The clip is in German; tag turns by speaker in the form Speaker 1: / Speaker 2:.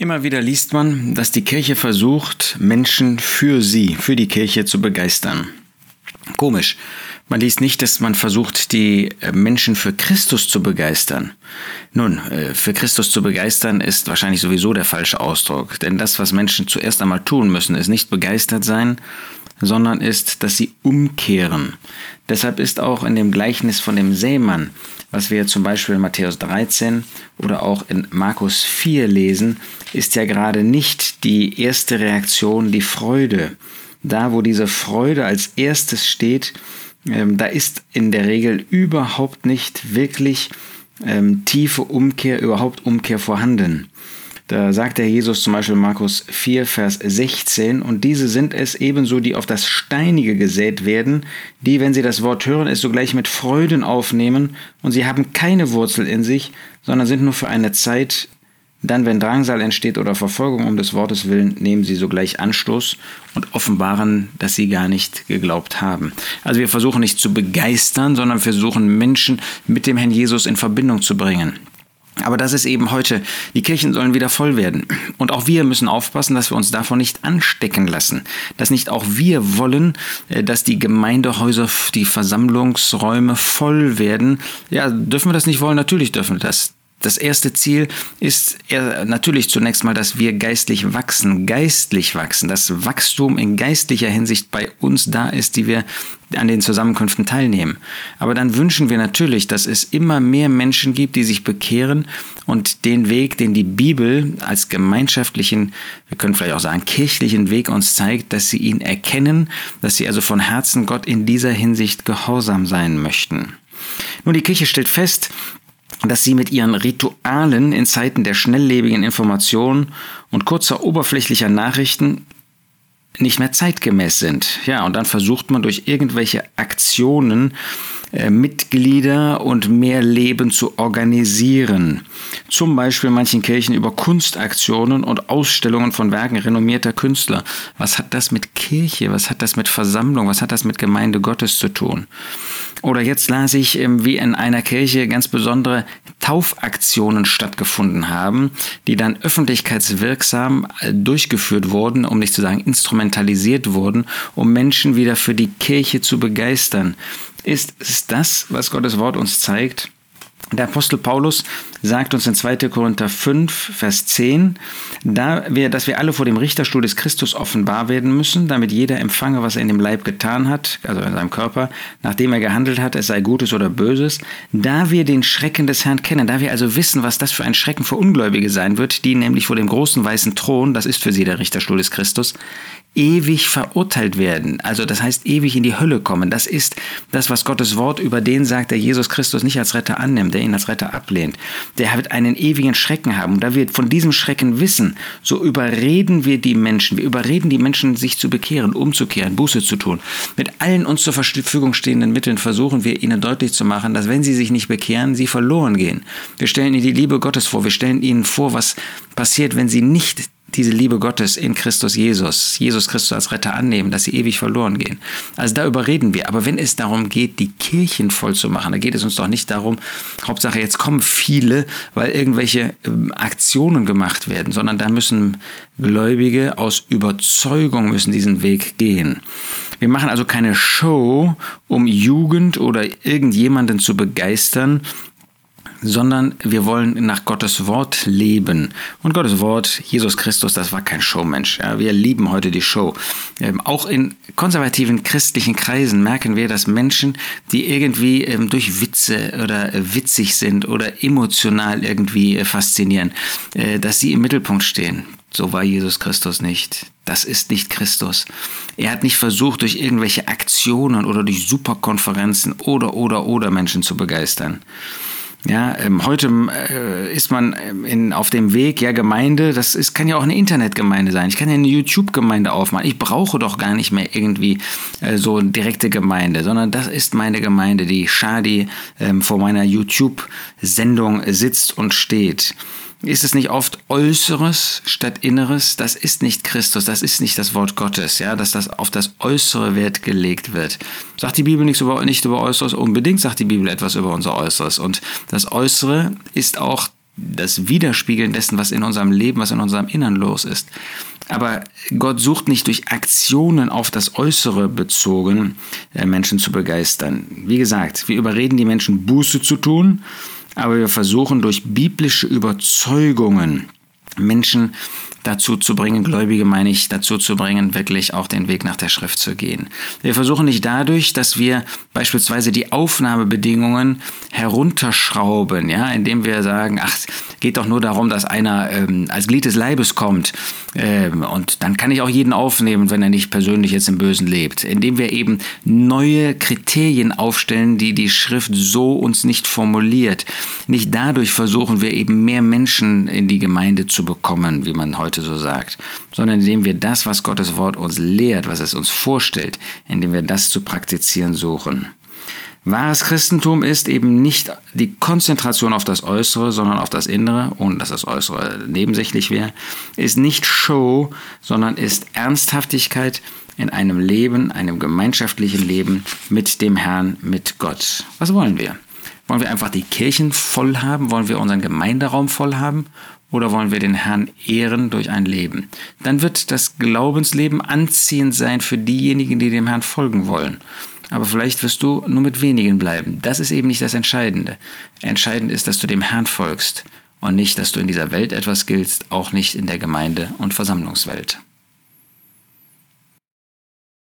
Speaker 1: Immer wieder liest man, dass die Kirche versucht, Menschen für sie, für die Kirche zu begeistern. Komisch. Man liest nicht, dass man versucht, die äh, Menschen für Christus zu begeistern. Nun, äh, für Christus zu begeistern ist wahrscheinlich sowieso der falsche Ausdruck. Denn das, was Menschen zuerst einmal tun müssen, ist nicht begeistert sein, sondern ist, dass sie umkehren. Deshalb ist auch in dem Gleichnis von dem Seemann was wir zum Beispiel in Matthäus 13 oder auch in Markus 4 lesen, ist ja gerade nicht die erste Reaktion die Freude. Da, wo diese Freude als erstes steht, ähm, da ist in der Regel überhaupt nicht wirklich ähm, tiefe Umkehr, überhaupt Umkehr vorhanden. Da sagt der Jesus zum Beispiel Markus 4, Vers 16, und diese sind es ebenso, die auf das Steinige gesät werden, die, wenn sie das Wort hören, es sogleich mit Freuden aufnehmen, und sie haben keine Wurzel in sich, sondern sind nur für eine Zeit, dann, wenn Drangsal entsteht oder Verfolgung um des Wortes willen, nehmen sie sogleich Anstoß und offenbaren, dass sie gar nicht geglaubt haben. Also wir versuchen nicht zu begeistern, sondern versuchen Menschen mit dem Herrn Jesus in Verbindung zu bringen. Aber das ist eben heute. Die Kirchen sollen wieder voll werden. Und auch wir müssen aufpassen, dass wir uns davon nicht anstecken lassen. Dass nicht auch wir wollen, äh, dass die Gemeindehäuser, die Versammlungsräume voll werden. Ja, dürfen wir das nicht wollen? Natürlich dürfen wir das. Das erste Ziel ist natürlich zunächst mal, dass wir geistlich wachsen, geistlich wachsen, dass Wachstum in geistlicher Hinsicht bei uns da ist, die wir an den Zusammenkünften teilnehmen. Aber dann wünschen wir natürlich, dass es immer mehr Menschen gibt, die sich bekehren und den Weg, den die Bibel als gemeinschaftlichen, wir können vielleicht auch sagen, kirchlichen Weg uns zeigt, dass sie ihn erkennen, dass sie also von Herzen Gott in dieser Hinsicht gehorsam sein möchten. Nun, die Kirche stellt fest, dass sie mit ihren Ritualen in Zeiten der schnelllebigen Information und kurzer oberflächlicher Nachrichten nicht mehr zeitgemäß sind. Ja, und dann versucht man durch irgendwelche Aktionen äh, Mitglieder und mehr Leben zu organisieren. Zum Beispiel manchen Kirchen über Kunstaktionen und Ausstellungen von Werken renommierter Künstler. Was hat das mit Kirche, was hat das mit Versammlung, was hat das mit Gemeinde Gottes zu tun? Oder jetzt las ich, ähm, wie in einer Kirche ganz besondere Taufaktionen stattgefunden haben, die dann öffentlichkeitswirksam äh, durchgeführt wurden, um nicht zu sagen instrumentalisiert wurden, um Menschen wieder für die Kirche zu begeistern. Ist es das, was Gottes Wort uns zeigt? Der Apostel Paulus sagt uns in 2. Korinther 5, Vers 10, da wir, dass wir alle vor dem Richterstuhl des Christus offenbar werden müssen, damit jeder empfange, was er in dem Leib getan hat, also in seinem Körper, nachdem er gehandelt hat, es sei Gutes oder Böses, da wir den Schrecken des Herrn kennen, da wir also wissen, was das für ein Schrecken für Ungläubige sein wird, die nämlich vor dem großen weißen Thron, das ist für sie der Richterstuhl des Christus, ewig verurteilt werden. Also das heißt ewig in die Hölle kommen. Das ist das, was Gottes Wort über den sagt, der Jesus Christus nicht als Retter annimmt, der ihn als Retter ablehnt. Der wird einen ewigen Schrecken haben. Und da wir von diesem Schrecken wissen, so überreden wir die Menschen. Wir überreden die Menschen, sich zu bekehren, umzukehren, Buße zu tun. Mit allen uns zur Verfügung stehenden Mitteln versuchen wir ihnen deutlich zu machen, dass wenn sie sich nicht bekehren, sie verloren gehen. Wir stellen ihnen die Liebe Gottes vor. Wir stellen ihnen vor, was passiert, wenn sie nicht diese Liebe Gottes in Christus Jesus, Jesus Christus als Retter annehmen, dass sie ewig verloren gehen. Also da überreden wir. Aber wenn es darum geht, die Kirchen voll zu machen, da geht es uns doch nicht darum, Hauptsache jetzt kommen viele, weil irgendwelche ähm, Aktionen gemacht werden, sondern da müssen Gläubige aus Überzeugung müssen diesen Weg gehen. Wir machen also keine Show, um Jugend oder irgendjemanden zu begeistern, sondern wir wollen nach Gottes Wort leben. Und Gottes Wort, Jesus Christus, das war kein Showmensch. Ja, wir lieben heute die Show. Ähm, auch in konservativen christlichen Kreisen merken wir, dass Menschen, die irgendwie ähm, durch Witze oder äh, witzig sind oder emotional irgendwie äh, faszinieren, äh, dass sie im Mittelpunkt stehen. So war Jesus Christus nicht. Das ist nicht Christus. Er hat nicht versucht, durch irgendwelche Aktionen oder durch Superkonferenzen oder, oder, oder Menschen zu begeistern. Ja, ähm, heute äh, ist man ähm, in, auf dem Weg, ja, Gemeinde, das ist, kann ja auch eine Internetgemeinde sein. Ich kann ja eine YouTube-Gemeinde aufmachen. Ich brauche doch gar nicht mehr irgendwie äh, so direkte Gemeinde, sondern das ist meine Gemeinde, die Shadi ähm, vor meiner YouTube-Sendung sitzt und steht. Ist es nicht oft Äußeres statt Inneres? Das ist nicht Christus, das ist nicht das Wort Gottes, ja, dass das auf das Äußere Wert gelegt wird. Sagt die Bibel nichts über, nicht über Äußeres? Unbedingt sagt die Bibel etwas über unser Äußeres. Und das Äußere ist auch das Widerspiegeln dessen, was in unserem Leben, was in unserem Innern los ist. Aber Gott sucht nicht durch Aktionen auf das Äußere bezogen, äh, Menschen zu begeistern. Wie gesagt, wir überreden die Menschen, Buße zu tun, aber wir versuchen durch biblische Überzeugungen Menschen dazu zu bringen, Gläubige meine ich, dazu zu bringen, wirklich auch den Weg nach der Schrift zu gehen. Wir versuchen nicht dadurch, dass wir beispielsweise die Aufnahmebedingungen herunterschrauben, ja, indem wir sagen, ach, geht doch nur darum, dass einer ähm, als Glied des Leibes kommt ähm, und dann kann ich auch jeden aufnehmen, wenn er nicht persönlich jetzt im Bösen lebt, indem wir eben neue Kriterien aufstellen, die die Schrift so uns nicht formuliert. Nicht dadurch versuchen wir eben mehr Menschen in die Gemeinde zu bekommen, wie man heute heute so sagt, sondern indem wir das, was Gottes Wort uns lehrt, was es uns vorstellt, indem wir das zu praktizieren suchen. Wahres Christentum ist eben nicht die Konzentration auf das Äußere, sondern auf das Innere, ohne dass das Äußere nebensächlich wäre, ist nicht Show, sondern ist Ernsthaftigkeit in einem Leben, einem gemeinschaftlichen Leben mit dem Herrn, mit Gott. Was wollen wir? Wollen wir einfach die Kirchen voll haben? Wollen wir unseren Gemeinderaum voll haben? Oder wollen wir den Herrn ehren durch ein Leben? Dann wird das Glaubensleben anziehend sein für diejenigen, die dem Herrn folgen wollen. Aber vielleicht wirst du nur mit wenigen bleiben. Das ist eben nicht das Entscheidende. Entscheidend ist, dass du dem Herrn folgst und nicht, dass du in dieser Welt etwas giltst, auch nicht in der Gemeinde und Versammlungswelt.